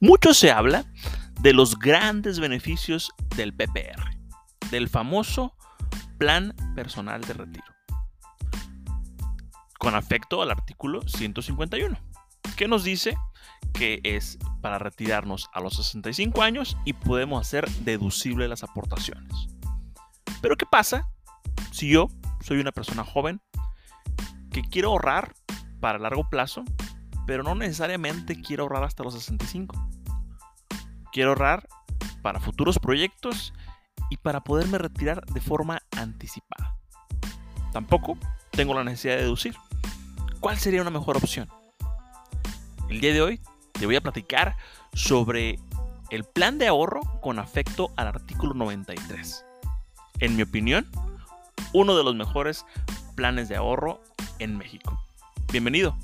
Mucho se habla de los grandes beneficios del PPR, del famoso Plan Personal de Retiro, con afecto al artículo 151, que nos dice que es para retirarnos a los 65 años y podemos hacer deducible las aportaciones. Pero ¿qué pasa si yo soy una persona joven que quiero ahorrar para largo plazo, pero no necesariamente quiero ahorrar hasta los 65? Quiero ahorrar para futuros proyectos y para poderme retirar de forma anticipada. Tampoco tengo la necesidad de deducir. ¿Cuál sería una mejor opción? El día de hoy te voy a platicar sobre el plan de ahorro con afecto al artículo 93. En mi opinión, uno de los mejores planes de ahorro en México. Bienvenido,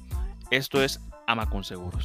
esto es Ama con Seguros.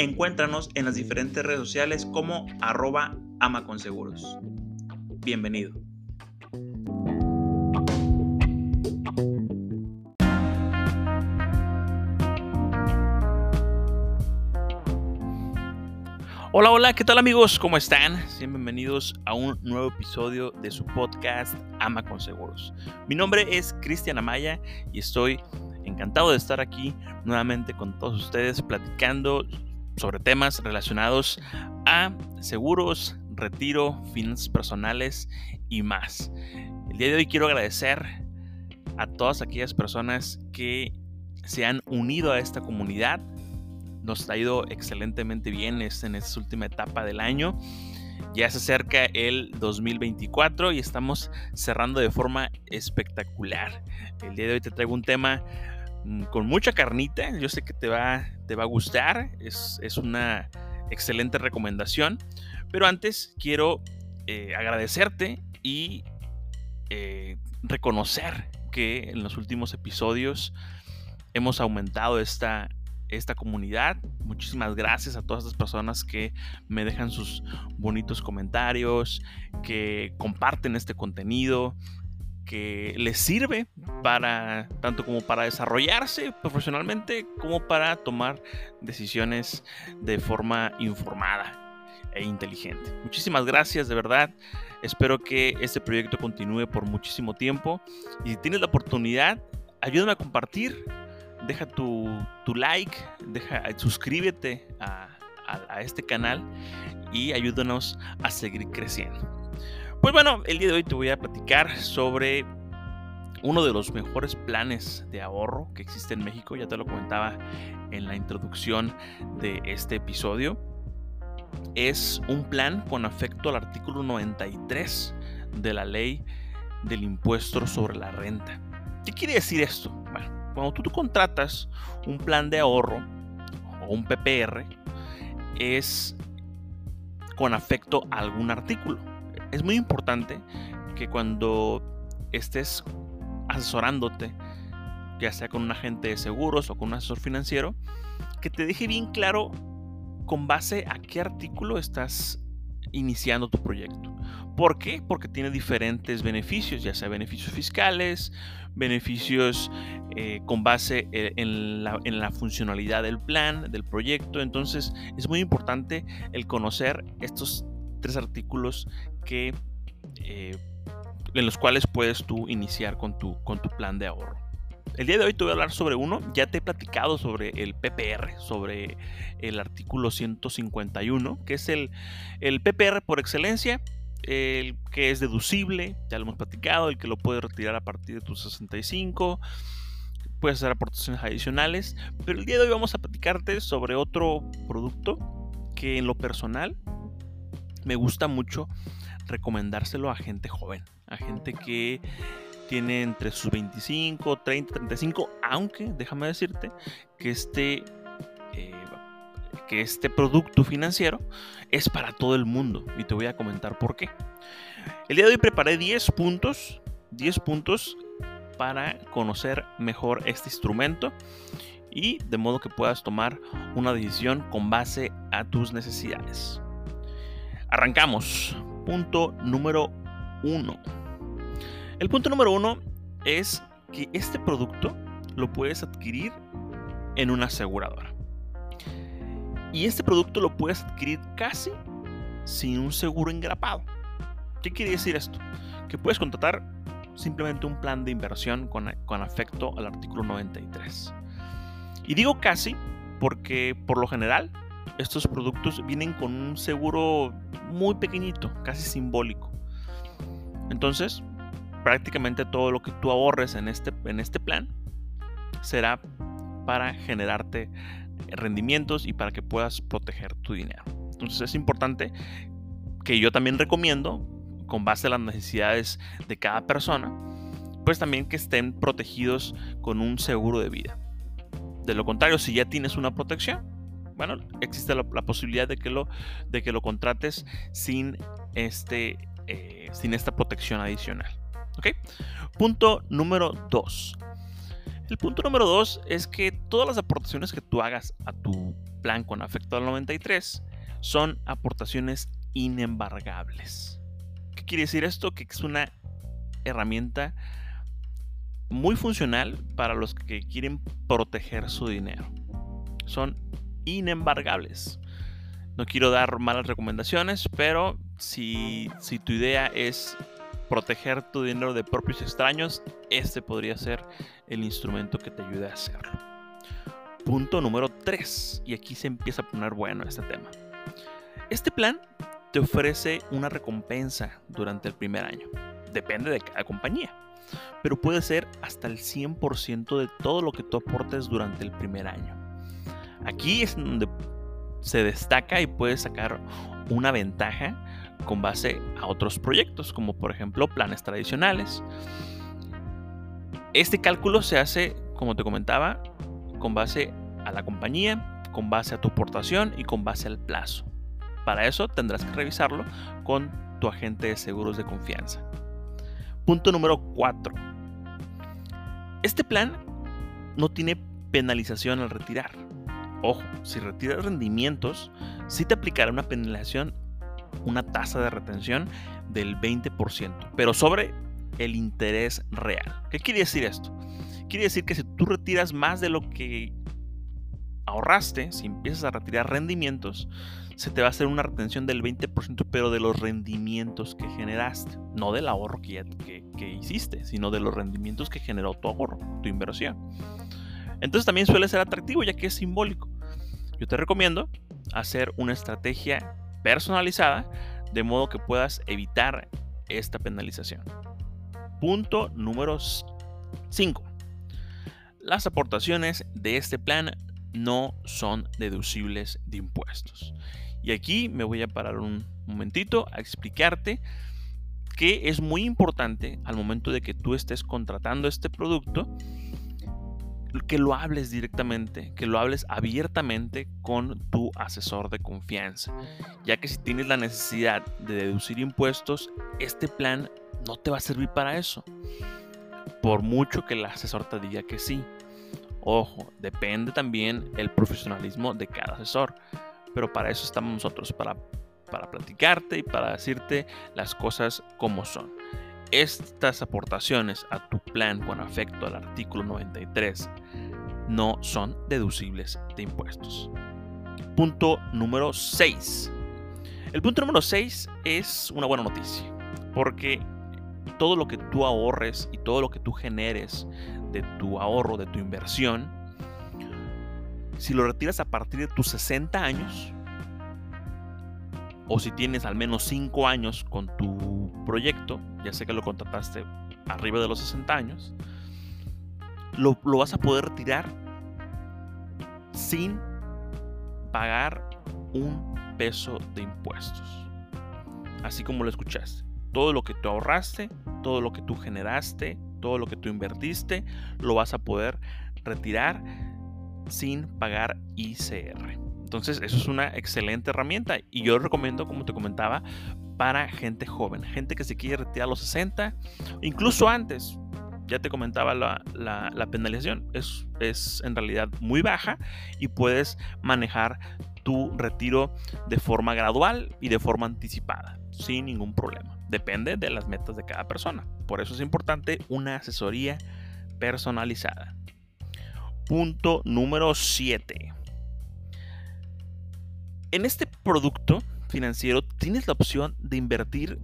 Encuéntranos en las diferentes redes sociales como arroba amaconseguros. Bienvenido. Hola, hola, ¿qué tal amigos? ¿Cómo están? bienvenidos a un nuevo episodio de su podcast Ama con Seguros. Mi nombre es Cristian Amaya y estoy encantado de estar aquí nuevamente con todos ustedes platicando sobre temas relacionados a seguros, retiro, finanzas personales y más. El día de hoy quiero agradecer a todas aquellas personas que se han unido a esta comunidad. Nos ha ido excelentemente bien en esta última etapa del año. Ya se acerca el 2024 y estamos cerrando de forma espectacular. El día de hoy te traigo un tema con mucha carnita. Yo sé que te va, te va a gustar. Es, una excelente recomendación. Pero antes quiero eh, agradecerte y eh, reconocer que en los últimos episodios hemos aumentado esta, esta comunidad. Muchísimas gracias a todas las personas que me dejan sus bonitos comentarios, que comparten este contenido, que les sirve para tanto como para desarrollarse profesionalmente como para tomar decisiones de forma informada e inteligente. Muchísimas gracias de verdad. Espero que este proyecto continúe por muchísimo tiempo y si tienes la oportunidad, ayúdame a compartir, deja tu, like, deja, suscríbete a, a este canal y ayúdanos a seguir creciendo. Pues bueno, el día de hoy te voy a platicar sobre uno de los mejores planes de ahorro que existe en México, ya te lo comentaba en la introducción de este episodio. Es un plan con afecto al artículo 93 de la ley del impuesto sobre la renta. ¿Qué quiere decir esto? Bueno, cuando tú, contratas un plan de ahorro o un PPR, es con afecto a algún artículo es muy importante que cuando estés asesorándote, ya sea con un agente de seguros o con un asesor financiero, que te deje bien claro con base a qué artículo estás iniciando tu proyecto. ¿Por qué? Porque tiene diferentes beneficios, ya sea beneficios fiscales, beneficios eh, con base eh, en la, en la, funcionalidad del plan, del proyecto. Entonces es muy importante el conocer estos tres artículos que, eh, en los cuales puedes tú iniciar con tu, con tu plan de ahorro. El día de hoy te voy a hablar sobre uno. Ya te he platicado sobre el PPR, sobre el artículo 151, que es el, el PPR por excelencia, el que es deducible, ya lo hemos platicado, el que lo puedes retirar a partir de tus 65 puedes hacer aportaciones adicionales, pero el día de hoy vamos a platicarte sobre otro producto que en lo personal me gusta mucho recomendárselo a gente joven, a gente que tiene entre sus 25, 30, 35, aunque déjame decirte que este, eh, que este producto financiero es para todo el mundo y te voy a comentar por qué. El día de hoy preparé 10 puntos, 10 puntos para conocer mejor este instrumento y de modo que puedas tomar una decisión con base a tus necesidades. Arrancamos. Punto número 1. El punto número 1 es que este producto lo puedes adquirir en una aseguradora. Y este producto lo puedes adquirir casi sin un seguro engrapado. ¿Qué quiere decir esto? Que puedes contratar simplemente un plan de inversión con, con afecto al artículo 93. Y digo casi porque por lo general estos productos vienen con un seguro muy pequeñito, casi simbólico. Entonces, prácticamente todo lo que tú ahorres en este, en este plan será para generarte rendimientos y para que puedas proteger tu dinero. Entonces es importante que yo también recomiendo con base a las necesidades de cada persona, pues también que estén protegidos con un seguro de vida. De lo contrario, si ya tienes una protección, bueno, existe la, posibilidad de que, lo, de que lo contrates sin, este, eh, sin esta protección adicional. Punto número 2. El punto número 2 es que todas las aportaciones que tú hagas a tu plan con afecto al 93 son aportaciones inembargables quiere decir esto? Que es una herramienta muy funcional para los que quieren proteger su dinero. Son inembargables. No quiero dar malas recomendaciones, pero si, tu idea es proteger tu dinero de propios extraños, este podría ser el instrumento que te ayude a hacerlo. Punto número 3, y aquí se empieza a poner bueno este tema. Este plan te ofrece una recompensa durante el primer año. Depende de cada compañía. Pero puede ser hasta el 100% de todo lo que tú aportes durante el primer año. Aquí es donde se destaca y puedes sacar una ventaja con base a otros proyectos, como por ejemplo planes tradicionales. Este cálculo se hace, como te comentaba, con base a la compañía, con base a tu aportación y con base al plazo. Para eso tendrás que revisarlo con tu agente de seguros de confianza. Punto número 4. Este plan no tiene penalización al retirar. Ojo, si retiras rendimientos, sí te aplicará una penalización, una tasa de retención del 20%, pero sobre el interés real. ¿Qué quiere decir esto? Quiere decir que si tú retiras más de lo que ahorraste, si empiezas a retirar rendimientos, se te va a hacer una retención del 20%, pero de los rendimientos que generaste, no del ahorro que, que, hiciste, sino de los rendimientos que generó tu ahorro, tu inversión. Entonces también suele ser atractivo ya que es simbólico. Yo te recomiendo hacer una estrategia personalizada de modo que puedas evitar esta penalización. Punto número 5. Las aportaciones de este plan no son deducibles de impuestos. Y aquí me voy a parar un momentito a explicarte que es muy importante al momento de que tú estés contratando este producto, que lo hables directamente, que lo hables abiertamente con tu asesor de confianza, ya que si tienes la necesidad de deducir impuestos, este plan no te va a servir para eso, por mucho que el asesor te diga que sí. Ojo, depende también el profesionalismo de cada asesor pero para eso estamos nosotros, para, para platicarte y para decirte las cosas como son. Estas aportaciones a tu plan con afecto al artículo 93 no son deducibles de impuestos. Punto número 6. El punto número 6 es una buena noticia, porque todo lo que tú ahorres y todo lo que tú generes de tu ahorro, de tu inversión, si lo retiras a partir de tus 60 años, o si tienes al menos 5 años con tu proyecto, ya sé que lo contrataste arriba de los 60 años, lo, lo vas a poder retirar sin pagar un peso de impuestos. Así como lo escuchaste. Todo lo que tú ahorraste, todo lo que tú generaste, todo lo que tú invertiste, lo vas a poder retirar sin pagar ICR. Entonces, eso es una excelente herramienta y yo recomiendo, como te comentaba, para gente joven, gente que se quiere retirar a los 60, incluso antes. Ya te comentaba la, la, penalización, es, es en realidad muy baja y puedes manejar tu retiro de forma gradual y de forma anticipada, sin ningún problema. Depende de las metas de cada persona. Por eso es importante una asesoría personalizada. Punto número 7. En este producto financiero tienes la opción de invertir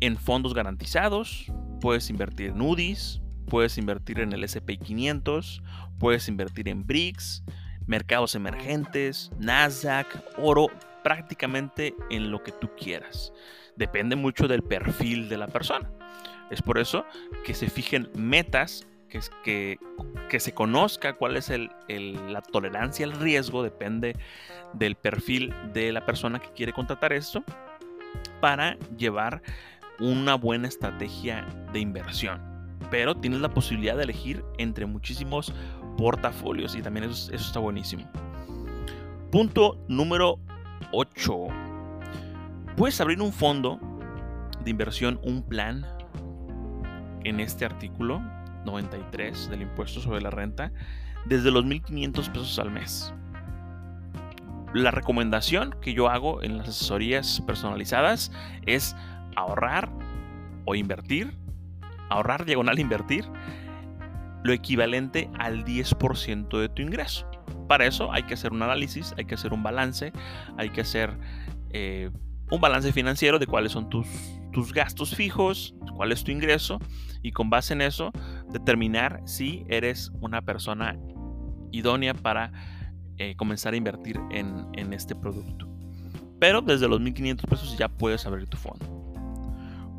en fondos garantizados, puedes invertir en UDIs, puedes invertir en el SP500, puedes invertir en BRICS, mercados emergentes, Nasdaq, oro, prácticamente en lo que tú quieras. Depende mucho del perfil de la persona. Es por eso que se fijen metas, que, que, se conozca cuál es la tolerancia al riesgo, depende del perfil de la persona que quiere contratar esto, para llevar una buena estrategia de inversión. Pero tienes la posibilidad de elegir entre muchísimos portafolios y también eso, eso está buenísimo. Punto número 8. Puedes abrir un fondo de inversión, un plan en este artículo 93 del impuesto sobre la renta desde los 1.500 pesos al mes. La recomendación que yo hago en las asesorías personalizadas es ahorrar o invertir, ahorrar diagonal invertir, lo equivalente al 10% de tu ingreso. Para eso hay que hacer un análisis, hay que hacer un balance, hay que hacer eh, un balance financiero de cuáles son tus, tus gastos fijos, cuál es tu ingreso y con base en eso determinar si eres una persona idónea para eh, comenzar a invertir en, en, este producto. Pero desde los 1.500 pesos ya puedes abrir tu fondo.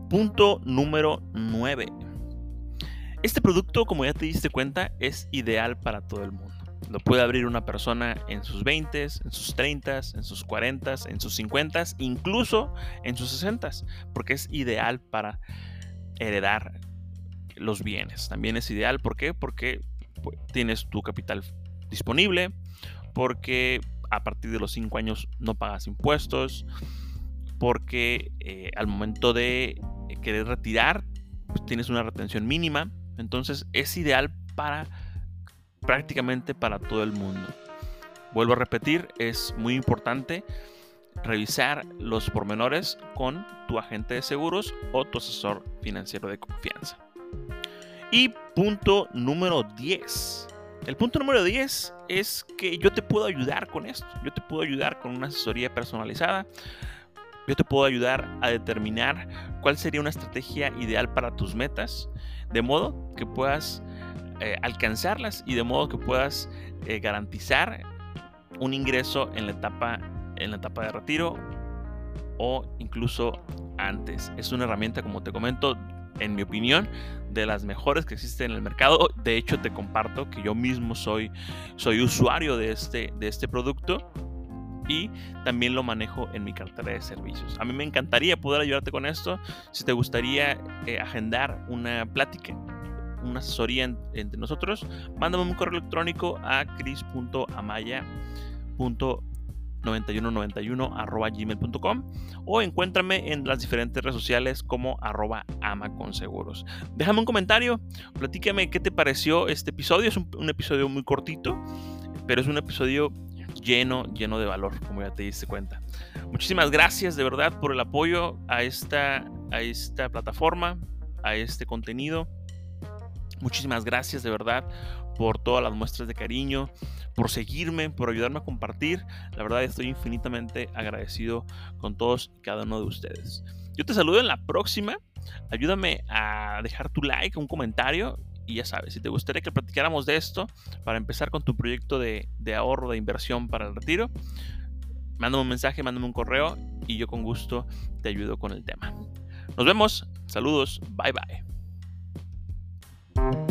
Punto número 9. Este producto, como ya te diste cuenta, es ideal para todo el mundo. Lo puede abrir una persona en sus 20, en sus 30, en sus 40, en sus 50, incluso en sus 60, porque es ideal para heredar los bienes. También es ideal, ¿por qué? Porque pues, tienes tu capital disponible, porque a partir de los 5 años no pagas impuestos, porque eh, al momento de querer retirar, pues, tienes una retención mínima. Entonces es ideal para prácticamente para todo el mundo. Vuelvo a repetir, es muy importante revisar los pormenores con tu agente de seguros o tu asesor financiero de confianza. Y punto número 10. El punto número 10 es que yo te puedo ayudar con esto. Yo te puedo ayudar con una asesoría personalizada. Yo te puedo ayudar a determinar cuál sería una estrategia ideal para tus metas, de modo que puedas eh, alcanzarlas y de modo que puedas eh, garantizar un ingreso en la etapa en la etapa de retiro o incluso antes. Es una herramienta, como te comento, en mi opinión, de las mejores que existen en el mercado. De hecho, te comparto que yo mismo soy, usuario de este, de este producto y también lo manejo en mi cartera de servicios. A mí me encantaría poder ayudarte con esto. Si te gustaría eh, agendar una plática una asesoría entre nosotros, mándame un correo electrónico a cris.amaya.9191 o encuéntrame en las diferentes redes sociales como arroba amaconseguros. Déjame un comentario, platícame qué te pareció este episodio. Es un, un episodio muy cortito, pero es un episodio lleno, lleno de valor, como ya te diste cuenta. Muchísimas gracias de verdad por el apoyo a esta, a esta plataforma, a este contenido. Muchísimas gracias de verdad por todas las muestras de cariño, por seguirme, por ayudarme a compartir. La verdad estoy infinitamente agradecido con todos y cada uno de ustedes. Yo te saludo en la próxima ayúdame a dejar tu like, un comentario. Y ya sabes, si te gustaría que platicáramos de esto para empezar con tu proyecto de, ahorro, de inversión para el retiro, mándame un mensaje, mándame un correo y yo con gusto te ayudo con el tema. Nos vemos, saludos, bye bye. Thank you.